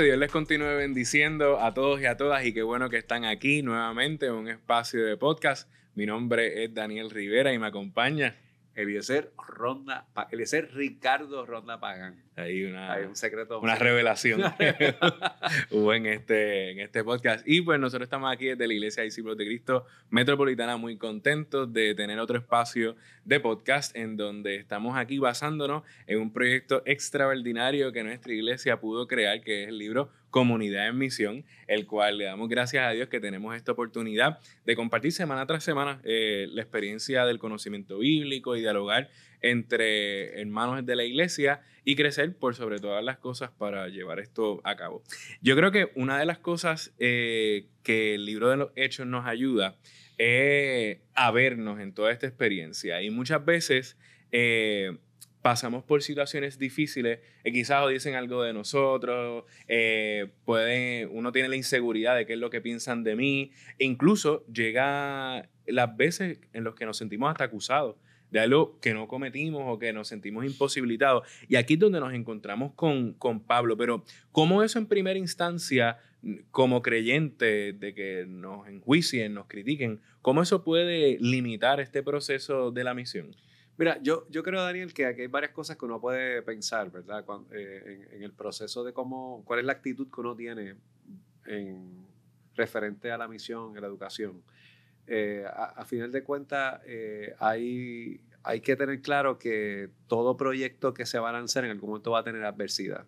Dios les continúe bendiciendo a todos y a todas y qué bueno que están aquí nuevamente en un espacio de podcast. Mi nombre es Daniel Rivera y me acompaña Eliezer Ronda, Eliezer Ricardo Ronda Pagan. Ahí una, Hay un secreto. una revelación hubo en este, en este podcast. Y pues nosotros estamos aquí desde la Iglesia de Discípulos de Cristo Metropolitana muy contentos de tener otro espacio de podcast en donde estamos aquí basándonos en un proyecto extraordinario que nuestra iglesia pudo crear, que es el libro Comunidad en Misión, el cual le damos gracias a Dios que tenemos esta oportunidad de compartir semana tras semana eh, la experiencia del conocimiento bíblico y dialogar entre hermanos de la iglesia y crecer por sobre todas las cosas para llevar esto a cabo. Yo creo que una de las cosas eh, que el libro de los hechos nos ayuda es a vernos en toda esta experiencia y muchas veces... Eh, pasamos por situaciones difíciles y quizás dicen algo de nosotros, eh, uno tiene la inseguridad de qué es lo que piensan de mí, e incluso llega las veces en las que nos sentimos hasta acusados de algo que no cometimos o que nos sentimos imposibilitados. Y aquí es donde nos encontramos con, con Pablo. Pero ¿cómo eso en primera instancia, como creyente de que nos enjuicien, nos critiquen, cómo eso puede limitar este proceso de la misión? Mira, yo, yo creo, Daniel, que aquí hay varias cosas que uno puede pensar, ¿verdad? Eh, en, el proceso de cómo, cuál es la actitud que uno tiene en, referente a la misión, a la educación. Eh, a, final de cuentas, eh, hay, hay que tener claro que todo proyecto que se va a lanzar en algún momento va a tener adversidad.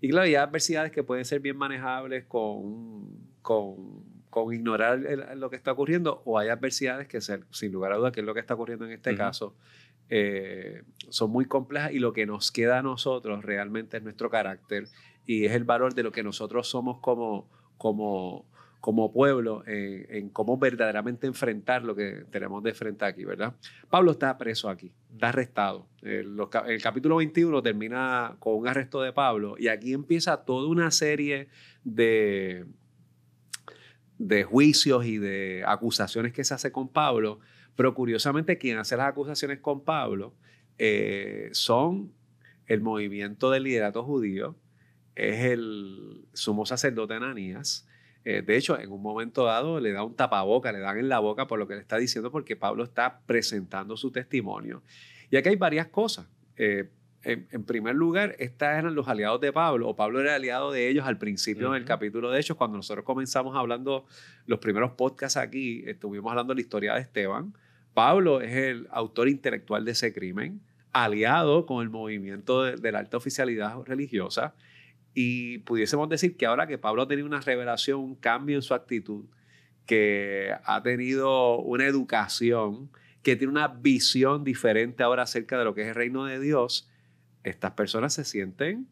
Y claro, hay adversidades que pueden ser bien manejables con, con, con ignorar lo que está ocurriendo, o hay adversidades que, sin lugar a dudas, que es lo que está ocurriendo en este caso, eh, son muy complejas y lo que nos queda a nosotros realmente es nuestro carácter y es el valor de lo que nosotros somos como, como, como pueblo en, cómo verdaderamente enfrentar lo que tenemos de frente aquí, ¿verdad? Pablo está preso aquí, está arrestado. El, el, capítulo 21 termina con un arresto de Pablo y aquí empieza toda una serie de, de juicios y de acusaciones que se hace con Pablo, pero curiosamente quien hace las acusaciones con Pablo eh, son el movimiento del liderato judío, es el sumo sacerdote Ananías, eh, de hecho, en un momento dado le da un tapaboca, le dan en la boca por lo que le está diciendo, porque Pablo está presentando su testimonio. Y aquí hay varias cosas. Eh, en, primer lugar, estos eran los aliados de Pablo, o Pablo era aliado de ellos al principio del capítulo de Hechos, cuando nosotros comenzamos hablando los primeros podcasts aquí, estuvimos hablando de la historia de Esteban. Pablo es el autor intelectual de ese crimen, aliado con el movimiento de, de la alta oficialidad religiosa. Y pudiésemos decir que ahora que Pablo ha tenido una revelación, un cambio en su actitud, que ha tenido una educación, que tiene una visión diferente ahora acerca de lo que es el reino de Dios, estas personas se sienten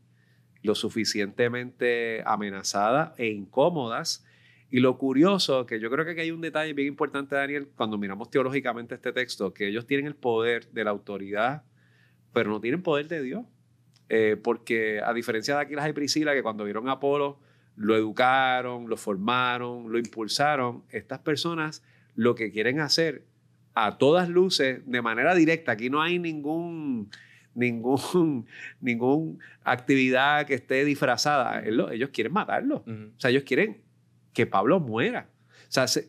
lo suficientemente amenazadas e incómodas. Y lo curioso, que yo creo que aquí hay un detalle bien importante, Daniel, cuando miramos teológicamente este texto, que ellos tienen el poder de la autoridad, pero no tienen poder de Dios. Eh, porque a diferencia de Aquilas y Priscila, que cuando vieron a Apolo, lo educaron, lo formaron, lo impulsaron, estas personas lo que quieren hacer a todas luces, de manera directa, aquí no hay ningún, ningún, ningún actividad que esté disfrazada, ellos quieren matarlo, o sea, ellos quieren que Pablo muera. O sea, se,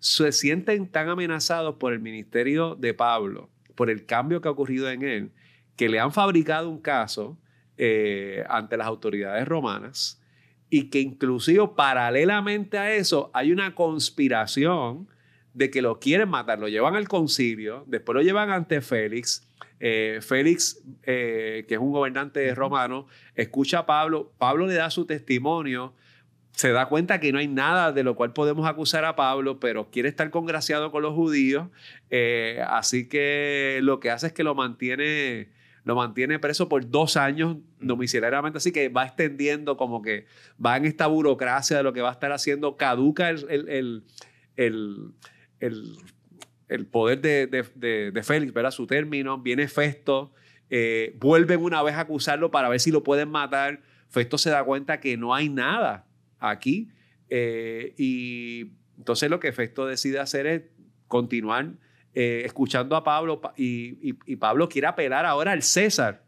se sienten tan amenazados por el ministerio de Pablo, por el cambio que ha ocurrido en él, que le han fabricado un caso eh, ante las autoridades romanas y que inclusive paralelamente a eso hay una conspiración de que lo quieren matar, lo llevan al concilio, después lo llevan ante Félix. Eh, Félix, eh, que es un gobernante romano, escucha a Pablo, Pablo le da su testimonio, se da cuenta que no hay nada de lo cual podemos acusar a Pablo, pero quiere estar congraciado con los judíos, así que lo que hace es que lo mantiene lo mantiene preso por dos años domiciliariamente, así que va extendiendo como que va en esta burocracia de lo que va a estar haciendo, caduca el, el, el, el poder de, de, de, Félix, ¿verdad? Su término, viene Festo, eh, vuelven una vez a acusarlo para ver si lo pueden matar. Festo se da cuenta que no hay nada aquí eh, y entonces lo que Festo decide hacer es continuar eh, escuchando a Pablo y, Pablo quiere apelar ahora al César.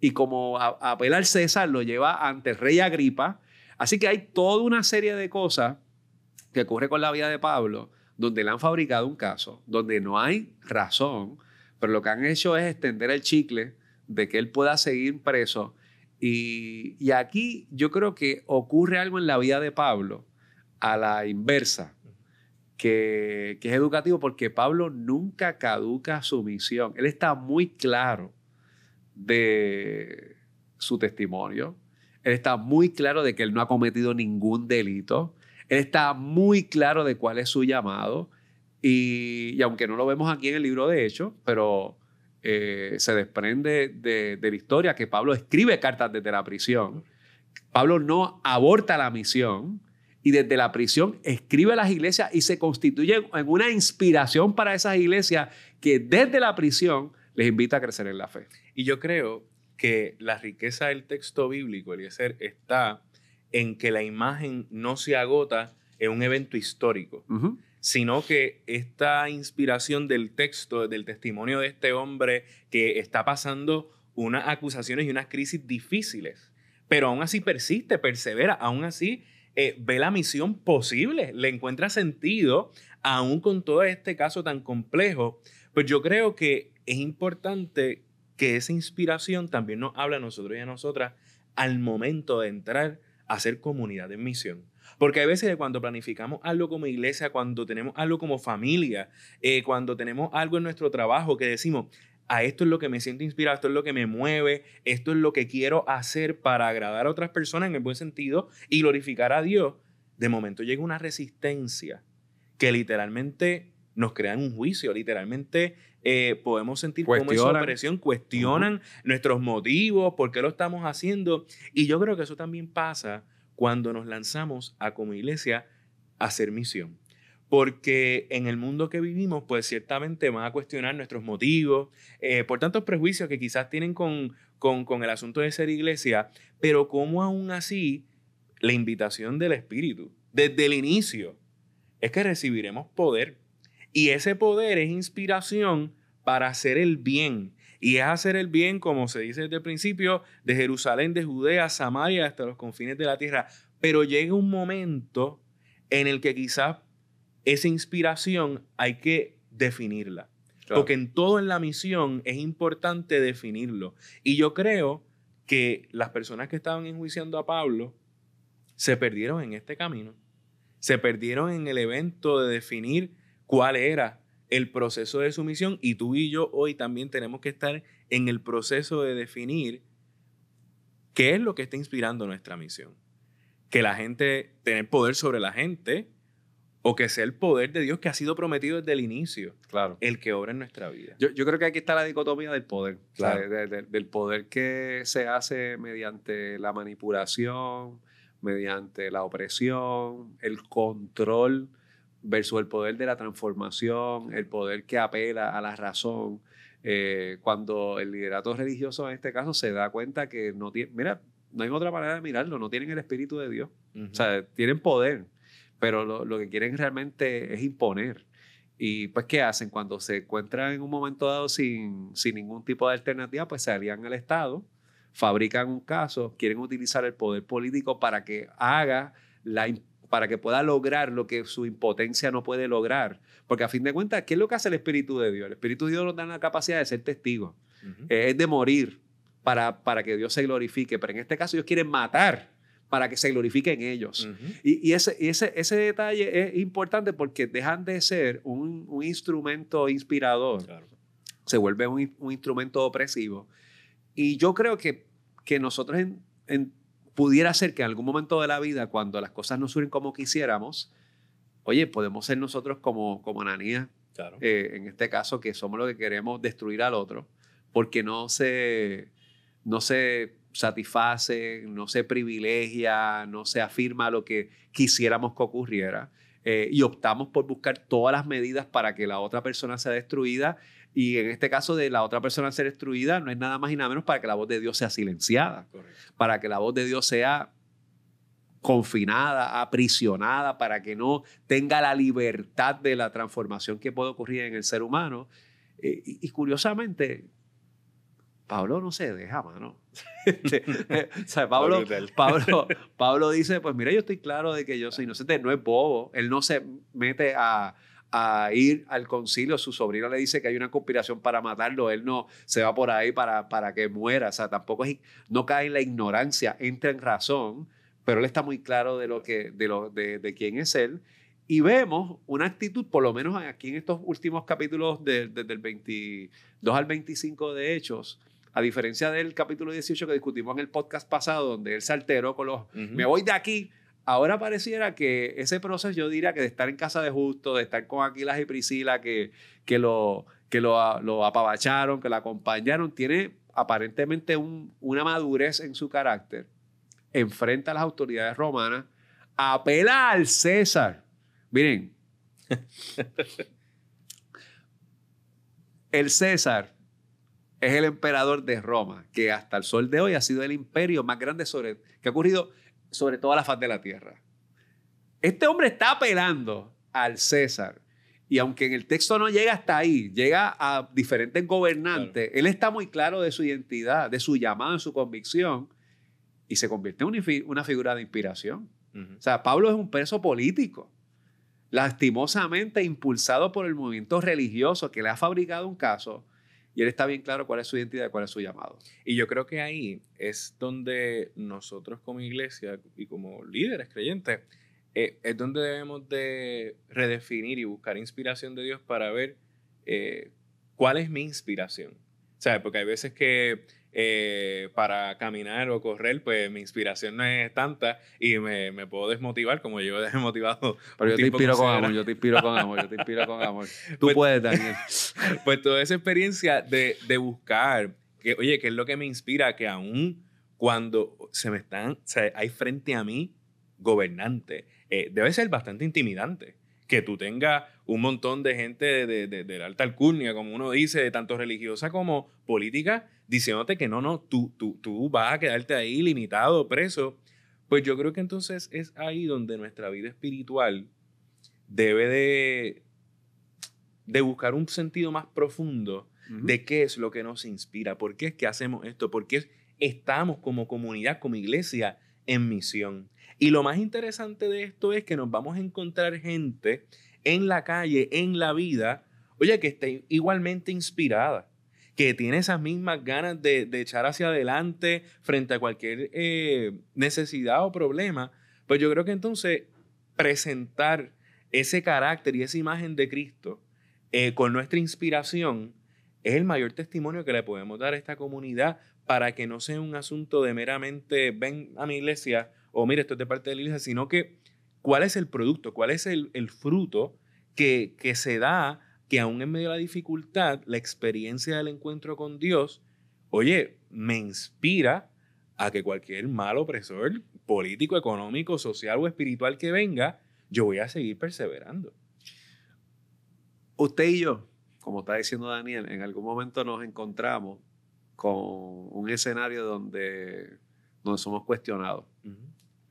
Y como apela al César, lo lleva ante el rey Agripa. Así que hay toda una serie de cosas que ocurre con la vida de Pablo, donde le han fabricado un caso, donde no hay razón, pero lo que han hecho es extender el chicle de que él pueda seguir preso. Y, y aquí yo creo que ocurre algo en la vida de Pablo a la inversa, que, es educativo porque Pablo nunca caduca su misión. Él está muy claro de su testimonio. Él está muy claro de que él no ha cometido ningún delito. Él está muy claro de cuál es su llamado. Y, y aunque no lo vemos aquí en el libro de Hechos, pero eh, se desprende de, de, la historia que Pablo escribe cartas desde la prisión. Pablo no aborta la misión y desde la prisión escribe a las iglesias y se constituye en una inspiración para esas iglesias que desde la prisión les invita a crecer en la fe. Y yo creo que la riqueza del texto bíblico, Eliezer, está en que la imagen no se agota en un evento histórico, uh -huh. sino que esta inspiración del texto, del testimonio de este hombre que está pasando unas acusaciones y unas crisis difíciles, pero aún así persiste, persevera, aún así eh, ve la misión posible, le encuentra sentido, aún con todo este caso tan complejo. Pues yo creo que es importante que esa inspiración también nos habla a nosotros y a nosotras al momento de entrar a ser comunidad en misión. Porque hay veces que cuando planificamos algo como iglesia, cuando tenemos algo como familia, eh, cuando tenemos algo en nuestro trabajo que decimos, a esto es lo que me siento inspirado, esto es lo que me mueve, esto es lo que quiero hacer para agradar a otras personas en el buen sentido y glorificar a Dios, de momento llega una resistencia que literalmente nos crea un juicio, literalmente eh, podemos sentir como esa presión, cuestionan uh -huh. nuestros motivos, por qué lo estamos haciendo. Y yo creo que eso también pasa cuando nos lanzamos a como iglesia a hacer misión. Porque en el mundo que vivimos, pues ciertamente van a cuestionar nuestros motivos, eh, por tantos prejuicios que quizás tienen con, con, con el asunto de ser iglesia, pero como aún así la invitación del Espíritu, desde el inicio, es que recibiremos poder. Y ese poder es inspiración para hacer el bien. Y es hacer el bien, como se dice desde el principio, de Jerusalén, de Judea, Samaria, hasta los confines de la tierra. Pero llega un momento en el que quizás esa inspiración hay que definirla. Claro. Porque en todo en la misión es importante definirlo. Y yo creo que las personas que estaban enjuiciando a Pablo se perdieron en este camino. Se perdieron en el evento de definir cuál era el proceso de sumisión y tú y yo hoy también tenemos que estar en el proceso de definir qué es lo que está inspirando nuestra misión. Que la gente, tener poder sobre la gente o que sea el poder de Dios que ha sido prometido desde el inicio, claro. el que obra en nuestra vida. Yo, yo creo que aquí está la dicotomía del poder, claro. de, de, del poder que se hace mediante la manipulación, mediante la opresión, el control versus el poder de la transformación, el poder que apela a la razón. Eh, cuando el liderato religioso en este caso se da cuenta que no tiene, mira, no hay otra manera de mirarlo, no tienen el Espíritu de Dios. Uh -huh. O sea, tienen poder, pero lo, lo, que quieren realmente es imponer. Y pues, ¿qué hacen? Cuando se encuentran en un momento dado sin, sin ningún tipo de alternativa, pues se alían al Estado, fabrican un caso, quieren utilizar el poder político para que haga la para que pueda lograr lo que su impotencia no puede lograr. Porque a fin de cuentas, ¿qué es lo que hace el Espíritu de Dios? El Espíritu de Dios nos da la capacidad de ser testigos, uh -huh. es de morir para, para que Dios se glorifique. Pero en este caso ellos quieren matar para que se glorifique en ellos. Uh -huh. Y, y, ese, ese, ese detalle es importante porque dejan de ser un, un instrumento inspirador, claro. se vuelve un, un, instrumento opresivo. Y yo creo que, que nosotros en, en pudiera ser que en algún momento de la vida, cuando las cosas no surgen como quisiéramos, oye, podemos ser nosotros como, como Ananías, claro. eh, en este caso, que somos los que queremos destruir al otro, porque no se, no se satisface, no se privilegia, no se afirma lo que quisiéramos que ocurriera. Eh, y optamos por buscar todas las medidas para que la otra persona sea destruida. Y en este caso de la otra persona ser destruida, no es nada más y nada menos para que la voz de Dios sea silenciada, Correcto. para que la voz de Dios sea confinada, aprisionada, para que no tenga la libertad de la transformación que puede ocurrir en el ser humano. Eh, y, y, curiosamente, Pablo no se deja, mano. Este, o sea, Pablo, Pablo, Pablo dice, pues mira, yo estoy claro de que yo soy inocente, no es bobo, él no se mete a, a ir al concilio, su sobrino le dice que hay una conspiración para matarlo, él no se va por ahí para, para que muera, o sea, tampoco es, no cae en la ignorancia, entra en razón, pero él está muy claro de, lo que, de, lo, de, de quién es él. Y vemos una actitud, por lo menos aquí en estos últimos capítulos, desde el 22 al 25 de Hechos, a diferencia del capítulo 18 que discutimos en el podcast pasado, donde él se alteró con los, me voy de aquí, ahora pareciera que ese proceso, yo diría que de estar en casa de Justo, de estar con Aquilas y Priscila, que, que, lo, que lo, lo apabacharon, que lo acompañaron, tiene aparentemente un, una madurez en su carácter, enfrenta a las autoridades romanas, apela al César. Miren, el César es el emperador de Roma, que hasta el sol de hoy ha sido el imperio más grande sobre, que ha ocurrido sobre toda la faz de la tierra. Este hombre está apelando al César. Y aunque en el texto no llega hasta ahí, llega a diferentes gobernantes, él está muy claro de su identidad, de su llamado, de su convicción, y se convierte en una figura de inspiración. O sea, Pablo es un preso político, lastimosamente impulsado por el movimiento religioso que le ha fabricado un caso y él está bien claro cuál es su identidad cuál es su llamado. Y yo creo que ahí es donde nosotros como iglesia y como líderes creyentes, eh, es donde debemos de redefinir y buscar inspiración de Dios para ver eh, cuál es mi inspiración. ¿Sabes? Porque hay veces que eh, para caminar o correr, pues mi inspiración no es tanta y me, me puedo desmotivar como yo he desmotivado. Pero yo te inspiro con amor, yo te inspiro con amor, yo te inspiro con amor. Tú pues, puedes, Daniel. Pues toda esa experiencia de, de buscar, que, oye, ¿qué es lo que me inspira? Que aún cuando se me están, o sea, hay frente a mí gobernantes, eh, debe ser bastante intimidante que tú tengas un montón de gente de, de, de, la alta alcurnia, como uno dice, de tanto religiosa como política, diciéndote que no, no, tú, tú, tú vas a quedarte ahí limitado, preso. Pues yo creo que entonces es ahí donde nuestra vida espiritual debe de, de buscar un sentido más profundo de qué es lo que nos inspira, por qué es que hacemos esto, por qué estamos como comunidad, como iglesia en misión. Y lo más interesante de esto es que nos vamos a encontrar gente en la calle, en la vida, oye, que esté igualmente inspirada, que tiene esas mismas ganas de, echar hacia adelante frente a cualquier eh, necesidad o problema. Pues yo creo que entonces presentar ese carácter y esa imagen de Cristo eh, con nuestra inspiración es el mayor testimonio que le podemos dar a esta comunidad para que no sea un asunto de meramente ven a mi iglesia o mire, esto es de parte de la iglesia, sino que cuál es el producto, cuál es el, fruto que, que se da, que aún en medio de la dificultad, la experiencia del encuentro con Dios, oye, me inspira a que cualquier mal opresor político, económico, social o espiritual que venga, yo voy a seguir perseverando. Usted y yo, como está diciendo Daniel, en algún momento nos encontramos con un escenario donde, donde somos cuestionados.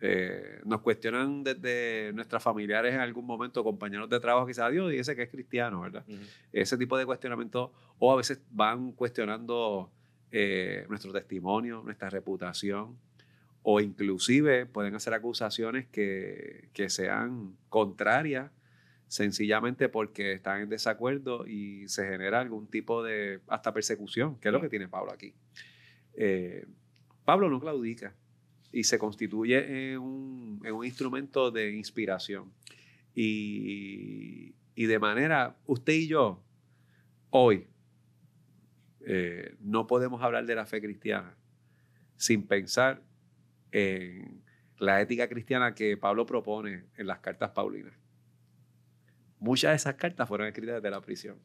Eh, nos cuestionan desde nuestras familiares en algún momento, compañeros de trabajo, quizás Dios dice que es cristiano, ¿verdad? Ese tipo de cuestionamiento, o a veces van cuestionando eh, nuestro testimonio, nuestra reputación, o inclusive pueden hacer acusaciones que, que sean contrarias sencillamente porque están en desacuerdo y se genera algún tipo de hasta persecución, que es lo que tiene Pablo aquí. Eh, Pablo no claudica y se constituye en un, en un instrumento de inspiración. Y, y, de manera, usted y yo, hoy, eh, no podemos hablar de la fe cristiana sin pensar en la ética cristiana que Pablo propone en las cartas paulinas. Muchas de esas cartas fueron escritas desde la prisión.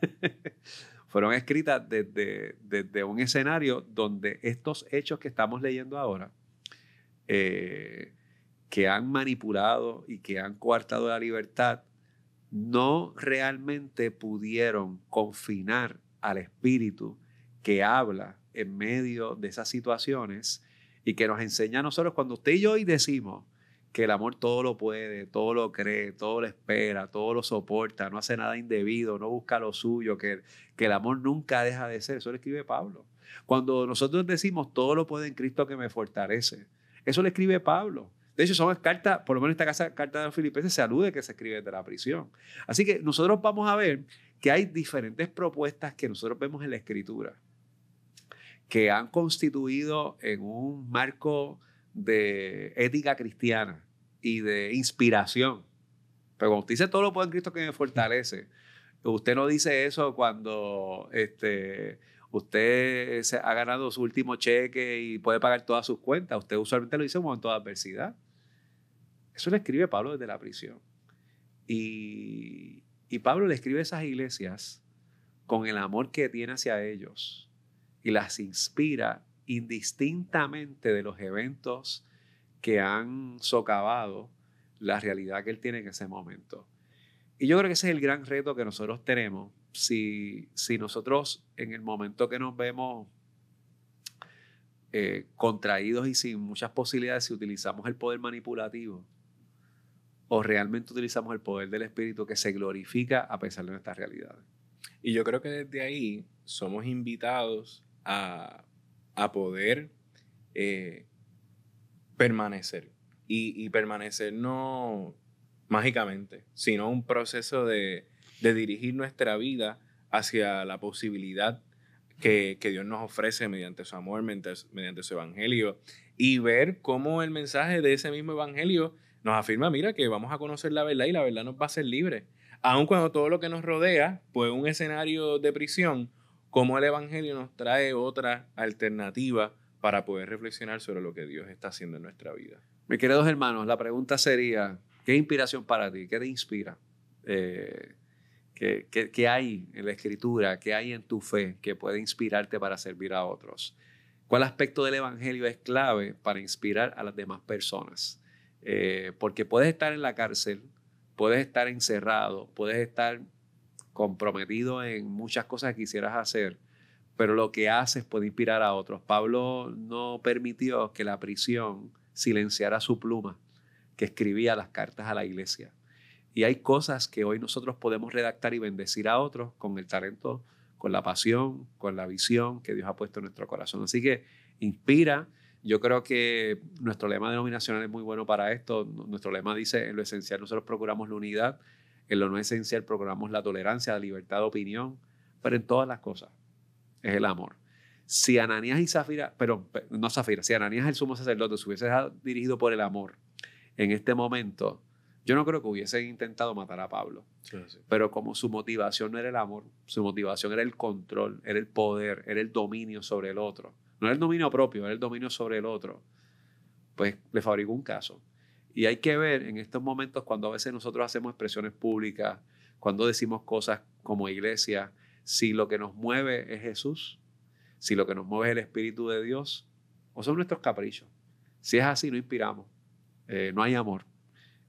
fueron escritas desde, un escenario donde estos hechos que estamos leyendo ahora, eh, que han manipulado y que han coartado la libertad, no realmente pudieron confinar al espíritu que habla en medio de esas situaciones y que nos enseña a nosotros cuando usted y yo hoy decimos, que el amor todo lo puede, todo lo cree, todo lo espera, todo lo soporta, no hace nada indebido, no busca lo suyo, que, que el amor nunca deja de ser. Eso lo escribe Pablo. Cuando nosotros decimos todo lo puede en Cristo que me fortalece, eso le escribe Pablo. De hecho, son cartas, por lo menos esta carta de los filipenses se alude que se escribe desde la prisión. Así que nosotros vamos a ver que hay diferentes propuestas que nosotros vemos en la escritura que han constituido en un marco de ética cristiana y de inspiración. Pero cuando usted dice todo lo puede en Cristo que me fortalece, usted no dice eso cuando este, usted se ha ganado su último cheque y puede pagar todas sus cuentas. Usted usualmente lo dice en un momento de adversidad. Eso le escribe Pablo desde la prisión. Y, y Pablo le escribe a esas iglesias con el amor que tiene hacia ellos y las inspira indistintamente de los eventos que han socavado la realidad que él tiene en ese momento. Y yo creo que ese es el gran reto que nosotros tenemos. Si, si nosotros en el momento que nos vemos eh, contraídos y sin muchas posibilidades, si utilizamos el poder manipulativo o realmente utilizamos el poder del Espíritu que se glorifica a pesar de nuestras realidades. Y yo creo que desde ahí somos invitados a, a poder eh, permanecer. Y, permanecer no mágicamente, sino un proceso de, de dirigir nuestra vida hacia la posibilidad que, que, Dios nos ofrece mediante su amor, mediante, mediante, su evangelio, y ver cómo el mensaje de ese mismo evangelio nos afirma, mira, que vamos a conocer la verdad y la verdad nos va a hacer libre. Aun cuando todo lo que nos rodea, pues un escenario de prisión, cómo el Evangelio nos trae otra alternativa para poder reflexionar sobre lo que Dios está haciendo en nuestra vida. Mis queridos hermanos, la pregunta sería, ¿qué inspiración para ti? ¿Qué te inspira? Eh, ¿qué, hay en la escritura? ¿Qué hay en tu fe que puede inspirarte para servir a otros? ¿Cuál aspecto del Evangelio es clave para inspirar a las demás personas? Eh, porque puedes estar en la cárcel, puedes estar encerrado, puedes estar comprometido en muchas cosas que quisieras hacer, pero lo que haces puede inspirar a otros. Pablo no permitió que la prisión silenciara su pluma, que escribía las cartas a la iglesia. Y hay cosas que hoy nosotros podemos redactar y bendecir a otros con el talento, con la pasión, con la visión que Dios ha puesto en nuestro corazón. Así que inspira. Yo creo que nuestro lema denominacional es muy bueno para esto. Nuestro lema dice, en lo esencial nosotros procuramos la unidad en lo no esencial procuramos la tolerancia, la libertad de opinión, pero en todas las cosas es el amor. Si Ananías y Zafira, pero no Zafira, si Ananías el sumo sacerdote se hubiese dirigido por el amor en este momento, yo no creo que hubiesen intentado matar a Pablo. Sí, sí. Pero como su motivación no era el amor, su motivación era el control, era el poder, era el dominio sobre el otro. No era el dominio propio, era el dominio sobre el otro. Pues le fabricó un caso. Y hay que ver en estos momentos cuando a veces nosotros hacemos expresiones públicas, cuando decimos cosas como iglesia, si lo que nos mueve es Jesús, si lo que nos mueve es el Espíritu de Dios, o son nuestros caprichos. Si es así, no inspiramos, eh, no hay amor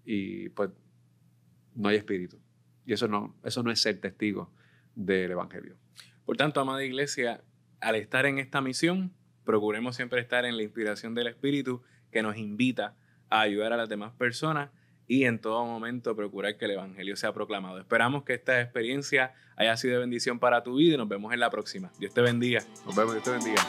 y pues no hay espíritu. Y eso no, eso no es ser testigo del Evangelio. Por tanto, amada iglesia, al estar en esta misión, procuremos siempre estar en la inspiración del Espíritu que nos invita a ayudar a las demás personas y en todo momento procurar que el Evangelio sea proclamado. Esperamos que esta experiencia haya sido de bendición para tu vida y nos vemos en la próxima. Dios te bendiga. Nos vemos, Dios te bendiga.